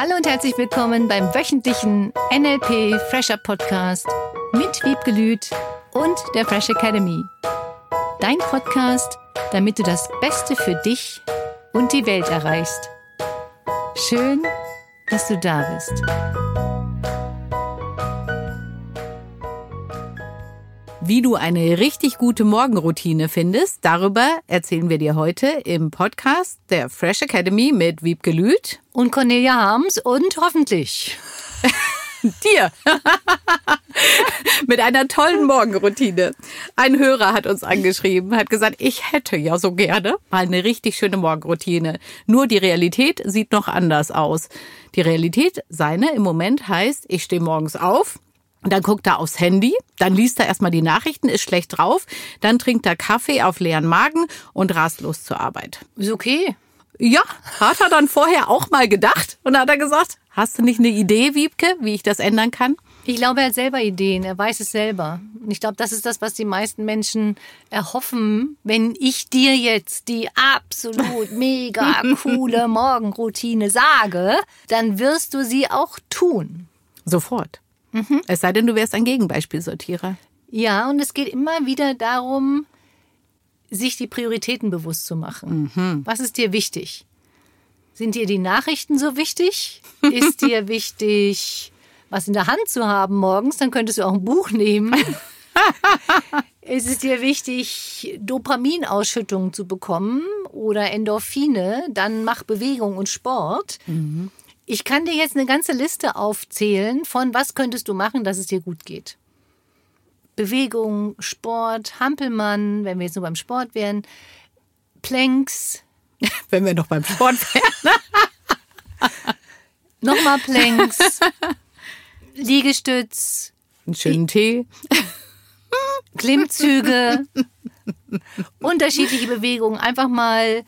Hallo und herzlich willkommen beim wöchentlichen NLP Fresher Podcast mit Wiebke Lüth und der Fresh Academy. Dein Podcast, damit du das Beste für dich und die Welt erreichst. Schön, dass du da bist. Wie du eine richtig gute Morgenroutine findest, darüber erzählen wir dir heute im Podcast der Fresh Academy mit Wiebke Lüth und Cornelia Harms und hoffentlich dir mit einer tollen Morgenroutine. Ein Hörer hat uns angeschrieben, hat gesagt, ich hätte ja so gerne mal eine richtig schöne Morgenroutine. Nur die Realität sieht noch anders aus. Die Realität seine im Moment heißt, ich stehe morgens auf, dann guckt er aufs Handy, dann liest er erstmal die Nachrichten, ist schlecht drauf, dann trinkt er Kaffee auf leeren Magen und rast los zur Arbeit. Ist okay. Ja, hat er dann vorher auch mal gedacht und hat er gesagt, hast du nicht eine Idee, Wiebke, wie ich das ändern kann? Ich glaube, er hat selber Ideen, er weiß es selber. Und ich glaube, das ist das, was die meisten Menschen erhoffen, wenn ich dir jetzt die absolut mega coole Morgenroutine sage, dann wirst du sie auch tun. Sofort. Mhm. Es sei denn, du wärst ein Gegenbeispielsortierer. Ja, und es geht immer wieder darum, sich die Prioritäten bewusst zu machen. Mhm. Was ist dir wichtig? Sind dir die Nachrichten so wichtig? Ist dir wichtig, was in der Hand zu haben morgens? Dann könntest du auch ein Buch nehmen. ist es dir wichtig, Dopaminausschüttung zu bekommen oder Endorphine? Dann mach Bewegung und Sport. Mhm. Ich kann dir jetzt eine ganze Liste aufzählen von was könntest du machen, dass es dir gut geht. Bewegung, Sport, Hampelmann, wenn wir jetzt nur beim Sport wären, Planks. Wenn wir noch beim Sport wären. Nochmal Planks, Liegestütz. Einen schönen Tee. Klimmzüge. unterschiedliche Bewegungen. Einfach mal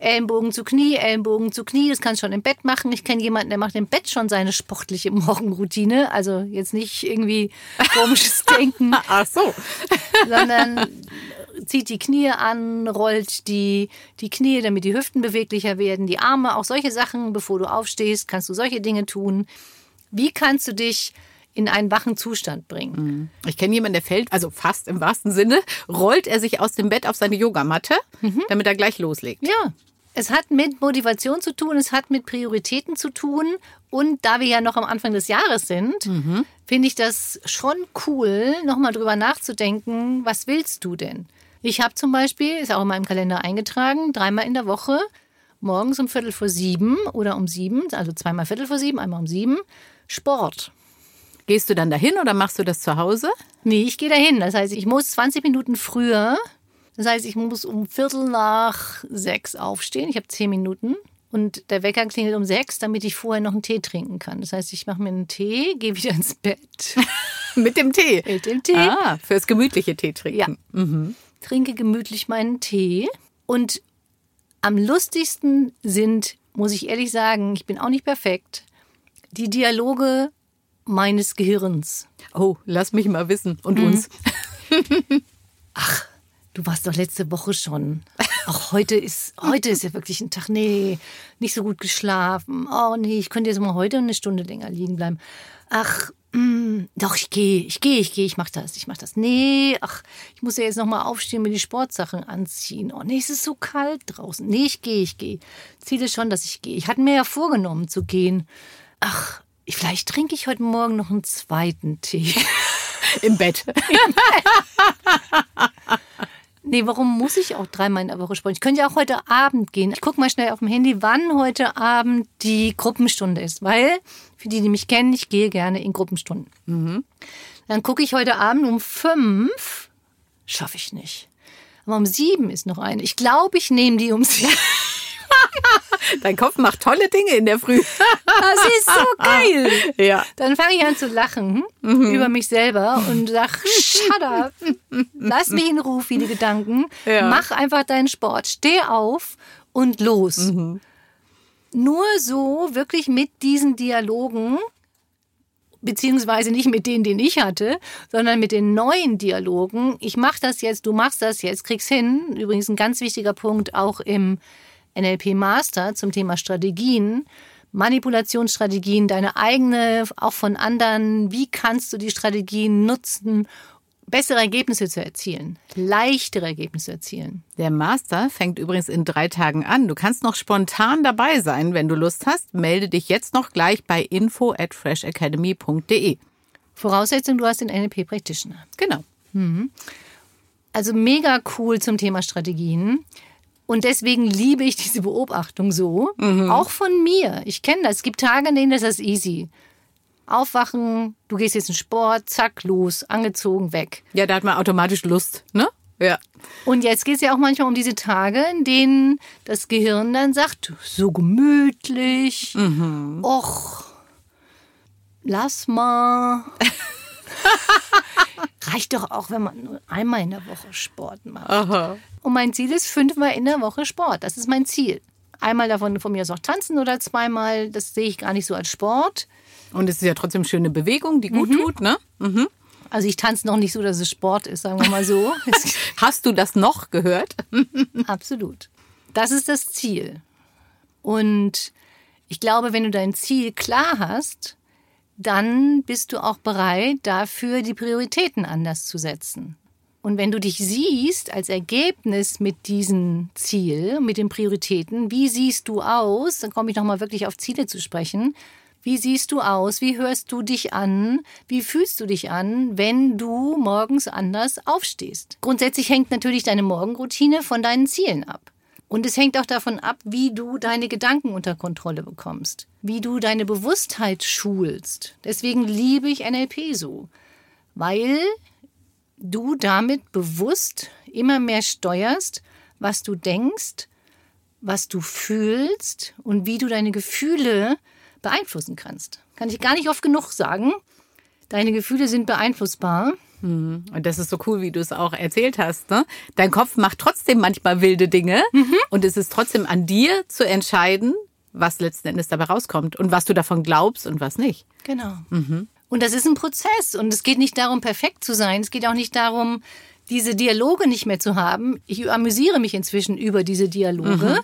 Ellenbogen zu Knie, Ellenbogen zu Knie. Das kannst du schon im Bett machen. Ich kenne jemanden, der macht im Bett schon seine sportliche Morgenroutine. Also jetzt nicht irgendwie komisches Denken. Ach so. sondern zieht die Knie an, rollt die, die Knie, damit die Hüften beweglicher werden, die Arme, auch solche Sachen. Bevor du aufstehst, kannst du solche Dinge tun. Wie kannst du dich in einen wachen Zustand bringen. Mhm. Ich kenne jemanden, der fällt, also fast im wahrsten Sinne, rollt er sich aus dem Bett auf seine Yogamatte, mhm. damit er gleich loslegt. Ja, es hat mit Motivation zu tun, es hat mit Prioritäten zu tun. Und da wir ja noch am Anfang des Jahres sind, mhm. finde ich das schon cool, nochmal drüber nachzudenken, was willst du denn? Ich habe zum Beispiel, ist auch in meinem Kalender eingetragen, dreimal in der Woche, morgens um Viertel vor sieben oder um sieben, also zweimal Viertel vor sieben, einmal um sieben, Sport. Gehst du dann dahin oder machst du das zu Hause? Nee, ich gehe dahin. Das heißt, ich muss 20 Minuten früher das heißt, ich muss um Viertel nach sechs aufstehen. Ich habe zehn Minuten. Und der Wecker klingelt um sechs, damit ich vorher noch einen Tee trinken kann. Das heißt, ich mache mir einen Tee, gehe wieder ins Bett. Mit dem Tee? Mit dem Tee. Ah, fürs gemütliche Tee trinken. Ja. Mhm. Trinke gemütlich meinen Tee. Und am lustigsten sind, muss ich ehrlich sagen, ich bin auch nicht perfekt, die Dialoge meines Gehirns. Oh, lass mich mal wissen. Und mhm. uns. Ach, du warst doch letzte Woche schon. Auch heute ist, heute ist ja wirklich ein Tag. Nee, nicht so gut geschlafen. Oh nee, ich könnte jetzt mal heute eine Stunde länger liegen bleiben. Ach, mh, mm, doch, ich gehe, ich gehe, ich gehe, ich mach das, ich mach das. Nee, ach, ich muss ja jetzt nochmal aufstehen, mir die Sportsachen anziehen. Oh nee, es ist so kalt draußen. Nee, ich gehe, ich gehe. Ziel ist schon, dass ich gehe. Ich hatte mir ja vorgenommen zu gehen. Ach, vielleicht trinke ich heute Morgen noch einen zweiten Tee. Im Bett. Im Bett. Nee, warum muss ich auch dreimal in der Woche sporten? Ich könnte ja auch heute Abend gehen. Ich gucke mal schnell auf dem Handy, wann heute Abend die Gruppenstunde ist. Weil, für die, die mich kennen, ich gehe gerne in Gruppenstunden. Mhm. Dann gucke ich heute Abend um fünf. Schaffe ich nicht. Aber um sieben ist noch eine. Ich glaube, ich nehme die um sieben. Dein Kopf macht tolle Dinge in der Früh. Das ist so geil. Ja. Dann fange ich an zu lachen mhm. über mich selber und sag, shut up. Lass mich in Ruhe, viele Gedanken. Ja. Mach einfach deinen Sport. Steh auf und los. Mhm. Nur so, wirklich mit diesen Dialogen, beziehungsweise nicht mit denen, den ich hatte, sondern mit den neuen Dialogen. Ich mach das jetzt, du machst das jetzt, krieg's hin. Übrigens ein ganz wichtiger Punkt auch im NLP Master zum Thema Strategien. Manipulationsstrategien, deine eigene, auch von anderen. Wie kannst du die Strategien nutzen, bessere Ergebnisse zu erzielen, leichtere Ergebnisse erzielen. Der Master fängt übrigens in drei Tagen an. Du kannst noch spontan dabei sein, wenn du Lust hast. Melde dich jetzt noch gleich bei info at freshacademy.de. Voraussetzung, du hast den NLP Practitioner. Genau. Mhm. Also mega cool zum Thema Strategien. Und deswegen liebe ich diese Beobachtung so. Mhm. Auch von mir. Ich kenne das. Es gibt Tage, in denen das ist easy. Aufwachen, du gehst jetzt in Sport, zack, los, angezogen, weg. Ja, da hat man automatisch Lust, ne? Ja. Und jetzt geht es ja auch manchmal um diese Tage, in denen das Gehirn dann sagt, so gemütlich, mhm. och, lass mal. Reicht doch auch, wenn man nur einmal in der Woche Sport macht. Aha. Und mein Ziel ist fünfmal in der Woche Sport. Das ist mein Ziel. Einmal davon von mir aus auch tanzen oder zweimal, das sehe ich gar nicht so als Sport. Und es ist ja trotzdem schöne Bewegung, die gut mhm. tut, ne? Mhm. Also ich tanze noch nicht so, dass es Sport ist, sagen wir mal so. Hast du das noch gehört? Absolut. Das ist das Ziel. Und ich glaube, wenn du dein Ziel klar hast, dann bist du auch bereit, dafür die Prioritäten anders zu setzen. Und wenn du dich siehst als Ergebnis mit diesem Ziel, mit den Prioritäten, wie siehst du aus? Dann komme ich nochmal wirklich auf Ziele zu sprechen. Wie siehst du aus? Wie hörst du dich an? Wie fühlst du dich an, wenn du morgens anders aufstehst? Grundsätzlich hängt natürlich deine Morgenroutine von deinen Zielen ab. Und es hängt auch davon ab, wie du deine Gedanken unter Kontrolle bekommst, wie du deine Bewusstheit schulst. Deswegen liebe ich NLP so, weil du damit bewusst immer mehr steuerst, was du denkst, was du fühlst und wie du deine Gefühle beeinflussen kannst. Kann ich gar nicht oft genug sagen. Deine Gefühle sind beeinflussbar. Mhm. Und das ist so cool, wie du es auch erzählt hast. Ne? Dein Kopf macht trotzdem manchmal wilde Dinge mhm. und es ist trotzdem an dir zu entscheiden, was letzten Endes dabei rauskommt und was du davon glaubst und was nicht. Genau. Mhm. Und das ist ein Prozess und es geht nicht darum, perfekt zu sein. Es geht auch nicht darum, diese Dialoge nicht mehr zu haben. Ich amüsiere mich inzwischen über diese Dialoge, mhm.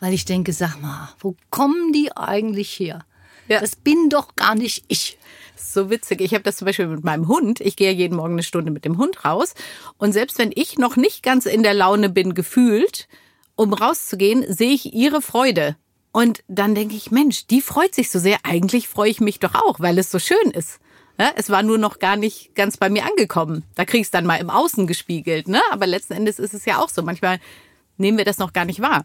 weil ich denke, sag mal, wo kommen die eigentlich her? Ja. Das bin doch gar nicht ich. So witzig. Ich habe das zum Beispiel mit meinem Hund. Ich gehe jeden Morgen eine Stunde mit dem Hund raus. Und selbst wenn ich noch nicht ganz in der Laune bin, gefühlt, um rauszugehen, sehe ich ihre Freude. Und dann denke ich, Mensch, die freut sich so sehr. Eigentlich freue ich mich doch auch, weil es so schön ist. Ja, es war nur noch gar nicht ganz bei mir angekommen. Da kriegst du dann mal im Außen gespiegelt, ne? Aber letzten Endes ist es ja auch so. Manchmal nehmen wir das noch gar nicht wahr.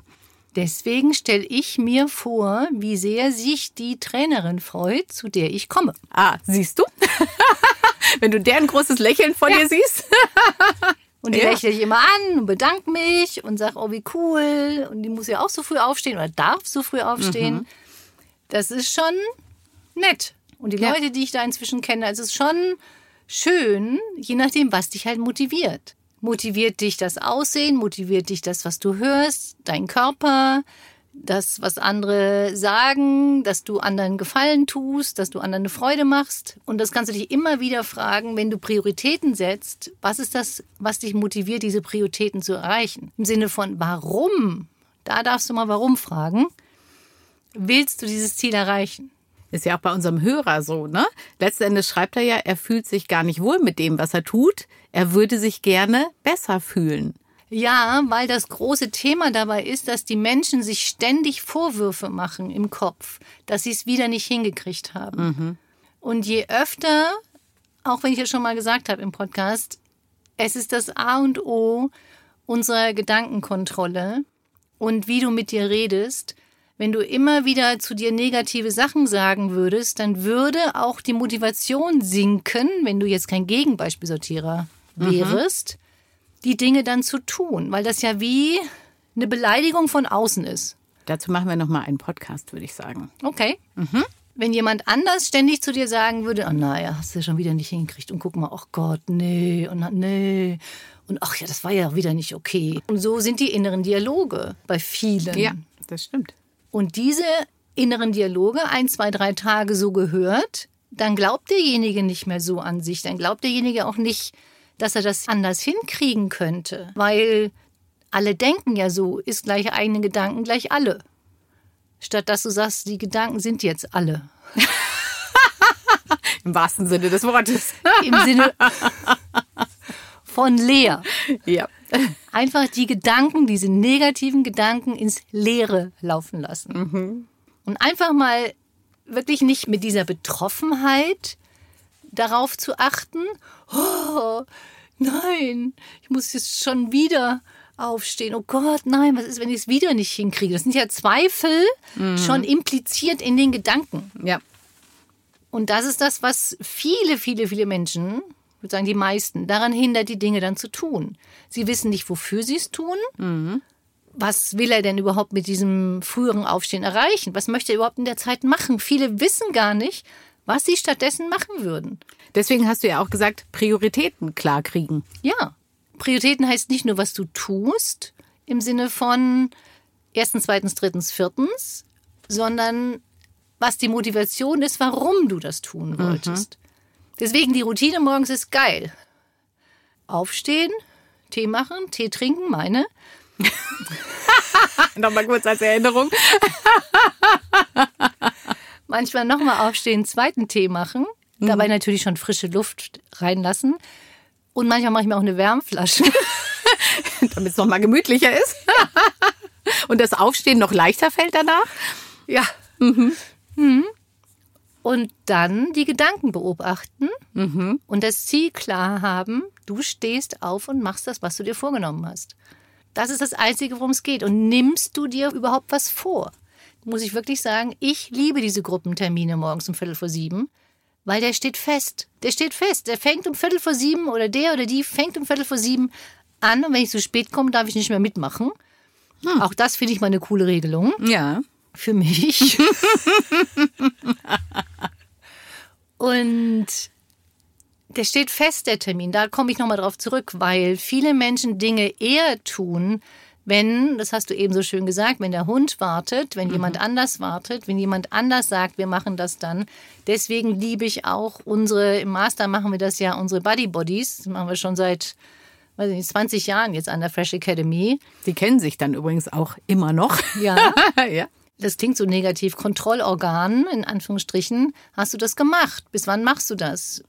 Deswegen stelle ich mir vor, wie sehr sich die Trainerin freut, zu der ich komme. Ah, siehst du? Wenn du deren großes Lächeln vor ja. dir siehst. Und die ja. lächle ich immer an und bedanke mich und sage, oh, wie cool. Und die muss ja auch so früh aufstehen oder darf so früh aufstehen. Mhm. Das ist schon nett. Und die ja. Leute, die ich da inzwischen kenne, es ist schon schön, je nachdem, was dich halt motiviert. Motiviert dich das Aussehen? Motiviert dich das, was du hörst? Dein Körper? Das, was andere sagen? Dass du anderen Gefallen tust? Dass du anderen eine Freude machst? Und das kannst du dich immer wieder fragen, wenn du Prioritäten setzt. Was ist das, was dich motiviert, diese Prioritäten zu erreichen? Im Sinne von warum? Da darfst du mal warum fragen. Willst du dieses Ziel erreichen? Ist ja auch bei unserem Hörer so, ne? Letzten Endes schreibt er ja, er fühlt sich gar nicht wohl mit dem, was er tut. Er würde sich gerne besser fühlen. Ja, weil das große Thema dabei ist, dass die Menschen sich ständig Vorwürfe machen im Kopf, dass sie es wieder nicht hingekriegt haben. Mhm. Und je öfter, auch wenn ich es schon mal gesagt habe im Podcast, es ist das A und O unserer Gedankenkontrolle und wie du mit dir redest, wenn du immer wieder zu dir negative Sachen sagen würdest, dann würde auch die Motivation sinken, wenn du jetzt kein Gegenbeispielsortierer mhm. wärst, mhm. die Dinge dann zu tun, weil das ja wie eine Beleidigung von außen ist. Dazu machen wir noch mal einen Podcast, würde ich sagen. Okay. Mhm. Wenn jemand anders ständig zu dir sagen würde, oh naja, hast du schon wieder nicht hingekriegt und guck mal, ach oh Gott, nee und nee und ach ja, das war ja wieder nicht okay. Und so sind die inneren Dialoge bei vielen. Ja, das stimmt und diese inneren Dialoge ein, zwei, drei Tage so gehört, dann glaubt derjenige nicht mehr so an sich. Dann glaubt derjenige auch nicht, dass er das anders hinkriegen könnte. Weil alle denken ja so, ist gleich eigene Gedanken gleich alle. statt dass du sagst, die Gedanken sind jetzt alle. Im wahrsten Sinne des Wortes. Im Sinne von leer. ja. Einfach die Gedanken, diese negativen Gedanken ins Leere laufen lassen. Und einfach mal wirklich nicht mit dieser Betroffenheit darauf zu achten, oh, nein, ich muss jetzt schon wieder aufstehen. Oh Gott, nein, was ist, wenn ich es wieder nicht hinkriege? Das sind ja Zweifel schon impliziert in den Gedanken. Ja. Und das ist das, was viele, viele, viele Menschen, ich würde sagen die meisten, daran hindert, die Dinge dann zu tun. Sie wissen nicht, wofür sie es tun. Was will er denn überhaupt mit diesem früheren Aufstehen erreichen? Was möchte er überhaupt in der Zeit machen? Viele wissen gar nicht, was sie stattdessen machen würden. Deswegen hast du ja auch gesagt, Prioritäten klar kriegen. Ja, Prioritäten heißt nicht nur, was du tust, im Sinne von erstens, zweitens, drittens, viertens, sondern was die Motivation ist, warum du das tun wolltest. Deswegen die Routine morgens ist geil. Aufstehen, Tee machen, Tee trinken, meine. Nochmal kurz als Erinnerung. Manchmal nochmal aufstehen, zweiten Tee machen. Dabei natürlich schon frische Luft reinlassen. Und manchmal mache ich mir auch eine Wärmflasche. Damit es nochmal gemütlicher ist. Und das Aufstehen noch leichter fällt danach. Ja. Und dann die Gedanken beobachten und das Ziel klar haben, du stehst auf und machst das, was du dir vorgenommen hast. Das ist das Einzige, worum es geht. Und nimmst du dir überhaupt was vor? Muss ich wirklich sagen, ich liebe diese Gruppentermine morgens um Viertel vor sieben, weil der steht fest. Der steht fest. Der fängt um Viertel vor sieben oder der oder die fängt um Viertel vor sieben an und wenn ich zu spät komme, darf ich nicht mehr mitmachen. Auch das finde ich mal eine coole Regelung Ja. Für mich. Und der steht fest, der Termin. Da komme ich nochmal drauf zurück, weil viele Menschen Dinge eher tun, wenn, das hast du eben so schön gesagt, wenn der Hund wartet, wenn jemand anders wartet, wenn jemand anders sagt, wir machen das dann. Deswegen liebe ich auch unsere, im Master machen wir das ja, unsere Buddy Bodies. Das machen wir schon seit, weiß ich nicht, 20 Jahren jetzt an der Fresh Academy. Die kennen sich dann übrigens auch immer noch. Ja. ja. Das klingt so negativ, Kontrollorgan, in Anführungsstrichen, hast du das gemacht? Bis wann machst du das?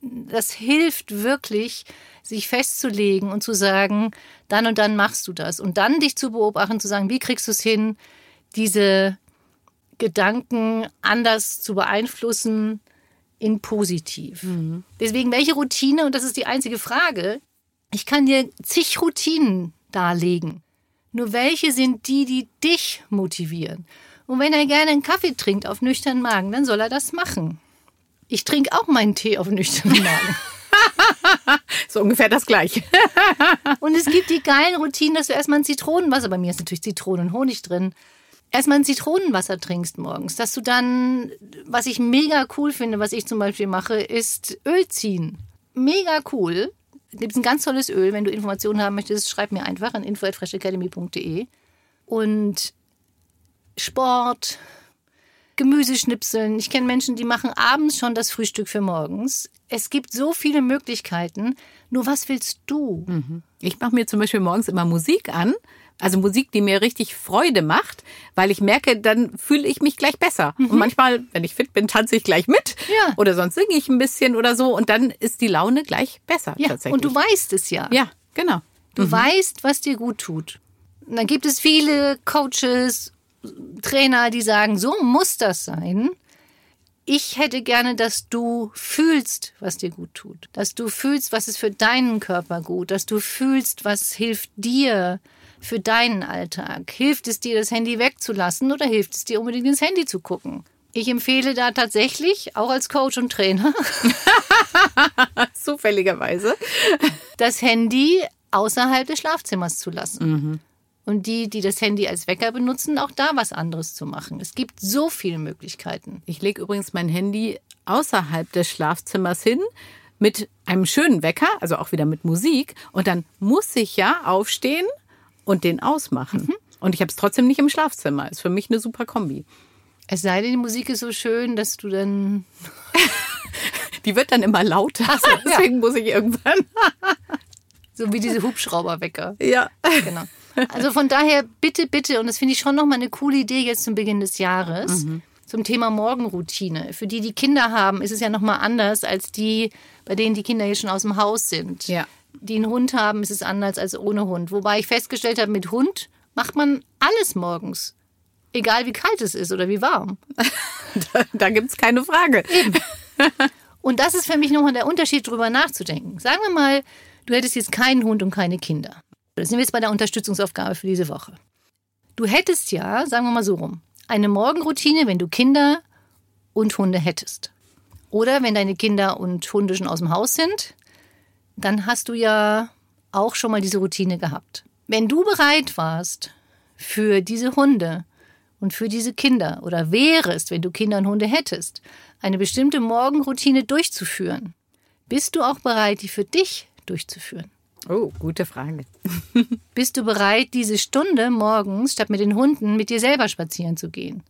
Das hilft wirklich, sich festzulegen und zu sagen, dann und dann machst du das. Und dann dich zu beobachten, zu sagen, wie kriegst du es hin, diese Gedanken anders zu beeinflussen in positiv. Deswegen, welche Routine, und das ist die einzige Frage, ich kann dir zig Routinen darlegen. Nur welche sind die, die dich motivieren? Und wenn er gerne einen Kaffee trinkt auf nüchternen Magen, dann soll er das machen. Ich trinke auch meinen Tee auf nüchternen Magen. So ungefähr das Gleiche. Und es gibt die geilen Routinen, dass du erstmal ein Zitronenwasser, bei mir ist natürlich Zitronen und Honig drin, erstmal ein Zitronenwasser trinkst morgens. Dass du dann, was ich mega cool finde, was ich zum Beispiel mache, ist Öl ziehen. Mega cool. Gibt es ein ganz tolles Öl. Wenn du Informationen haben möchtest, schreib mir einfach an info.freshacademy.de. Und Sport, Gemüseschnipseln. Ich kenne Menschen, die machen abends schon das Frühstück für morgens. Es gibt so viele Möglichkeiten. Nur was willst du? Ich mache mir zum Beispiel morgens immer Musik an. Also Musik, die mir richtig Freude macht, weil ich merke, dann fühle ich mich gleich besser. Und manchmal, wenn ich fit bin, tanze ich gleich mit. Ja. Oder sonst singe ich ein bisschen oder so. Und dann ist die Laune gleich besser Ja, tatsächlich. und du weißt es ja. ja, genau. Du weißt, was dir gut tut. Und dann gibt es viele Coaches, Trainer, die sagen, so muss das sein. Ich hätte gerne, dass du fühlst, was dir gut tut. Dass du fühlst, was ist für deinen Körper gut. Dass du fühlst, was hilft dir für deinen Alltag. Hilft es dir, das Handy wegzulassen oder hilft es dir, unbedingt ins Handy zu gucken? Ich empfehle da tatsächlich, auch als Coach und Trainer, Zufälligerweise. das Handy außerhalb des Schlafzimmers zu lassen. Und die, die das Handy als Wecker benutzen, auch da was anderes zu machen. Es gibt so viele Möglichkeiten. Ich lege übrigens mein Handy außerhalb des Schlafzimmers hin mit einem schönen Wecker, also auch wieder mit Musik. Und dann muss ich ja aufstehen und den ausmachen. Und ich habe es trotzdem nicht im Schlafzimmer. Ist für mich eine super Kombi. Es sei denn, die Musik ist so schön, dass du dann. Die wird dann immer lauter. so, ja. Deswegen muss ich irgendwann. So wie diese Hubschrauberwecker. Ja. Genau. Also von daher bitte, bitte, und das finde ich schon nochmal eine coole Idee jetzt zum Beginn des Jahres, Mhm. zum Thema Morgenroutine. Für die, die Kinder haben, ist es ja nochmal anders als die, bei denen die Kinder jetzt schon aus dem Haus sind. Ja. Die einen Hund haben, ist es anders als ohne Hund. Wobei ich festgestellt habe, mit Hund macht man alles morgens. Egal wie kalt es ist oder wie warm. Da, da gibt's keine Frage. Und das ist für mich nochmal der Unterschied, darüber nachzudenken. Sagen wir mal, du hättest jetzt keinen Hund und keine Kinder. Das sind wir jetzt bei der Unterstützungsaufgabe für diese Woche. Du hättest ja, sagen wir mal so rum, eine Morgenroutine, wenn du Kinder und Hunde hättest. Oder wenn deine Kinder und Hunde schon aus dem Haus sind, dann hast du ja auch schon mal diese Routine gehabt. Wenn du bereit warst für diese Hunde und für diese Kinder oder wärest, wenn du Kinder und Hunde hättest, eine bestimmte Morgenroutine durchzuführen, bist du auch bereit, die für dich durchzuführen? Oh, gute Frage. Bist du bereit, diese Stunde morgens statt mit den Hunden mit dir selber spazieren zu gehen?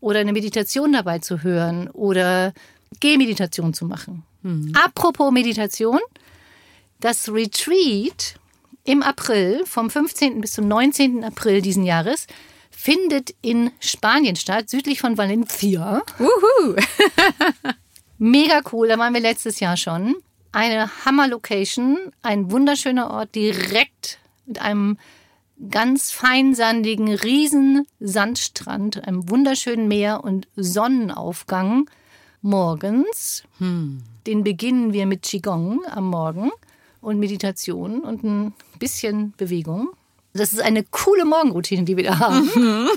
Oder eine Meditation dabei zu hören oder Gehmeditation zu machen? Apropos Meditation, das Retreat im April, vom 15. bis zum 19. April diesen Jahres, findet in Spanien statt, südlich von Valencia. Wuhu. Mega cool, da waren wir letztes Jahr schon. Eine Hammer-Location, ein wunderschöner Ort, direkt mit einem ganz feinsandigen, riesen Sandstrand, einem wunderschönen Meer und Sonnenaufgang morgens. Den beginnen wir mit Qigong am Morgen und Meditation und ein bisschen Bewegung. Das ist eine coole Morgenroutine, die wir da haben.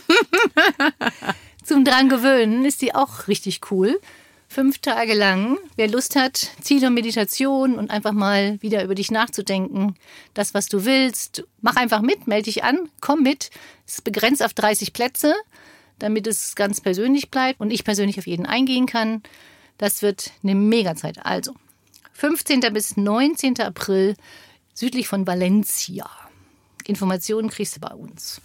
Zum dran gewöhnen ist die auch richtig cool. Fünf Tage lang. Wer Lust hat, Ziele und Meditation und einfach mal wieder über dich nachzudenken. Das, was du willst. Mach einfach mit, melde dich an, komm mit. Es ist begrenzt auf 30 Plätze, damit es ganz persönlich bleibt und ich persönlich auf jeden eingehen kann. Das wird eine Megazeit. Also, 15. bis 19. April südlich von Valencia. Informationen kriegst du bei uns.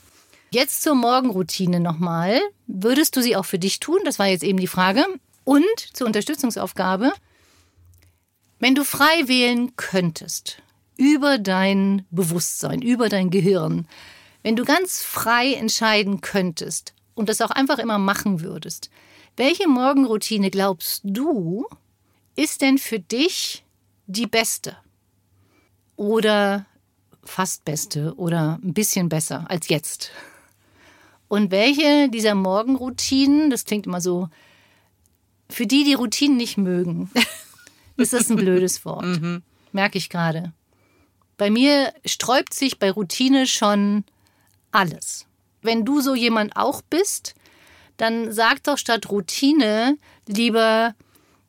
Jetzt zur Morgenroutine nochmal. Würdest du sie auch für dich tun? Das war jetzt eben die Frage. Und zur Unterstützungsaufgabe. Wenn du frei wählen könntest über dein Bewusstsein, über dein Gehirn, wenn du ganz frei entscheiden könntest und das auch einfach immer machen würdest, welche Morgenroutine glaubst du ist denn für dich die beste? Oder fast beste oder ein bisschen besser als jetzt? Und welche dieser Morgenroutinen, das klingt immer so, für die, die Routinen nicht mögen, ist das ein blödes Wort. Merke ich gerade. Bei mir sträubt sich bei Routine schon alles. Wenn du so jemand auch bist, dann sag doch statt Routine lieber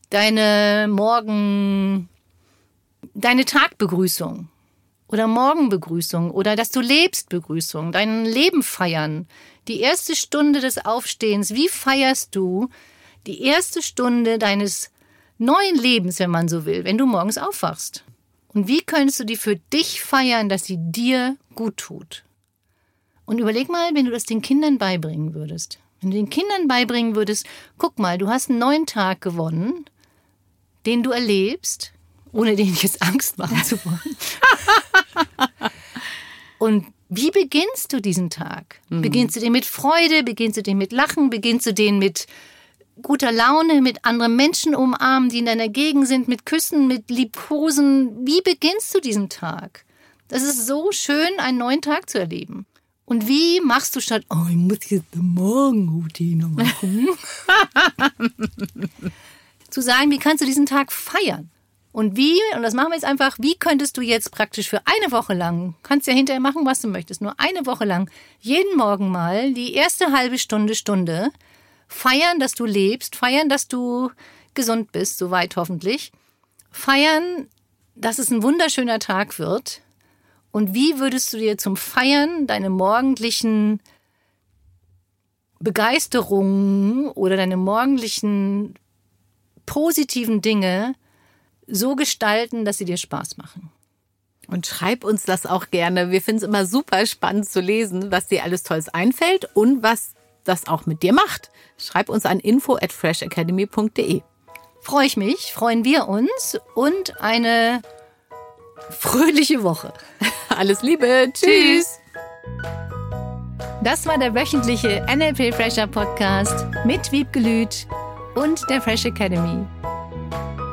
deine Morgen, deine Tagbegrüßung oder Morgenbegrüßung oder dass du lebst Begrüßung, dein Leben feiern, die erste Stunde des Aufstehens, wie feierst du die erste Stunde deines neuen Lebens, wenn man so will, wenn du morgens aufwachst? Und wie könntest du die für dich feiern, dass sie dir gut tut? Und überleg mal, wenn du das den Kindern beibringen würdest. Wenn du den Kindern beibringen würdest, guck mal, du hast einen neuen Tag gewonnen, den du erlebst, ohne den jetzt Angst machen zu wollen. Und wie beginnst du diesen Tag? Beginnst du den mit Freude? Beginnst du den mit Lachen? Beginnst du den mit guter Laune, mit anderen Menschen umarmen, die in deiner Gegend sind, mit Küssen, mit Liebkosen? Wie beginnst du diesen Tag? Das ist so schön, einen neuen Tag zu erleben. Und wie machst du statt, oh, ich muss jetzt eine Morgenroutine machen, zu sagen, wie kannst du diesen Tag feiern? Und wie, und das machen wir jetzt einfach, wie könntest du jetzt praktisch für eine Woche lang, kannst ja hinterher machen, was du möchtest, nur eine Woche lang, jeden Morgen mal die erste halbe Stunde, Stunde feiern, dass du lebst, feiern, dass du gesund bist, soweit hoffentlich, feiern, dass es ein wunderschöner Tag wird. Und wie würdest du dir zum Feiern deine morgendlichen Begeisterungen oder deine morgendlichen positiven Dinge so gestalten, dass sie dir Spaß machen? Und schreib uns das auch gerne. Wir finden es immer super spannend zu lesen, was dir alles Tolles einfällt und was das auch mit dir macht. Schreib uns an info at freshacademy.de. Freue ich mich, freuen wir uns und eine fröhliche Woche. Alles Liebe. Tschüss. Das war der wöchentliche NLP Fresher Podcast mit Wiebgelüt und der Fresh Academy.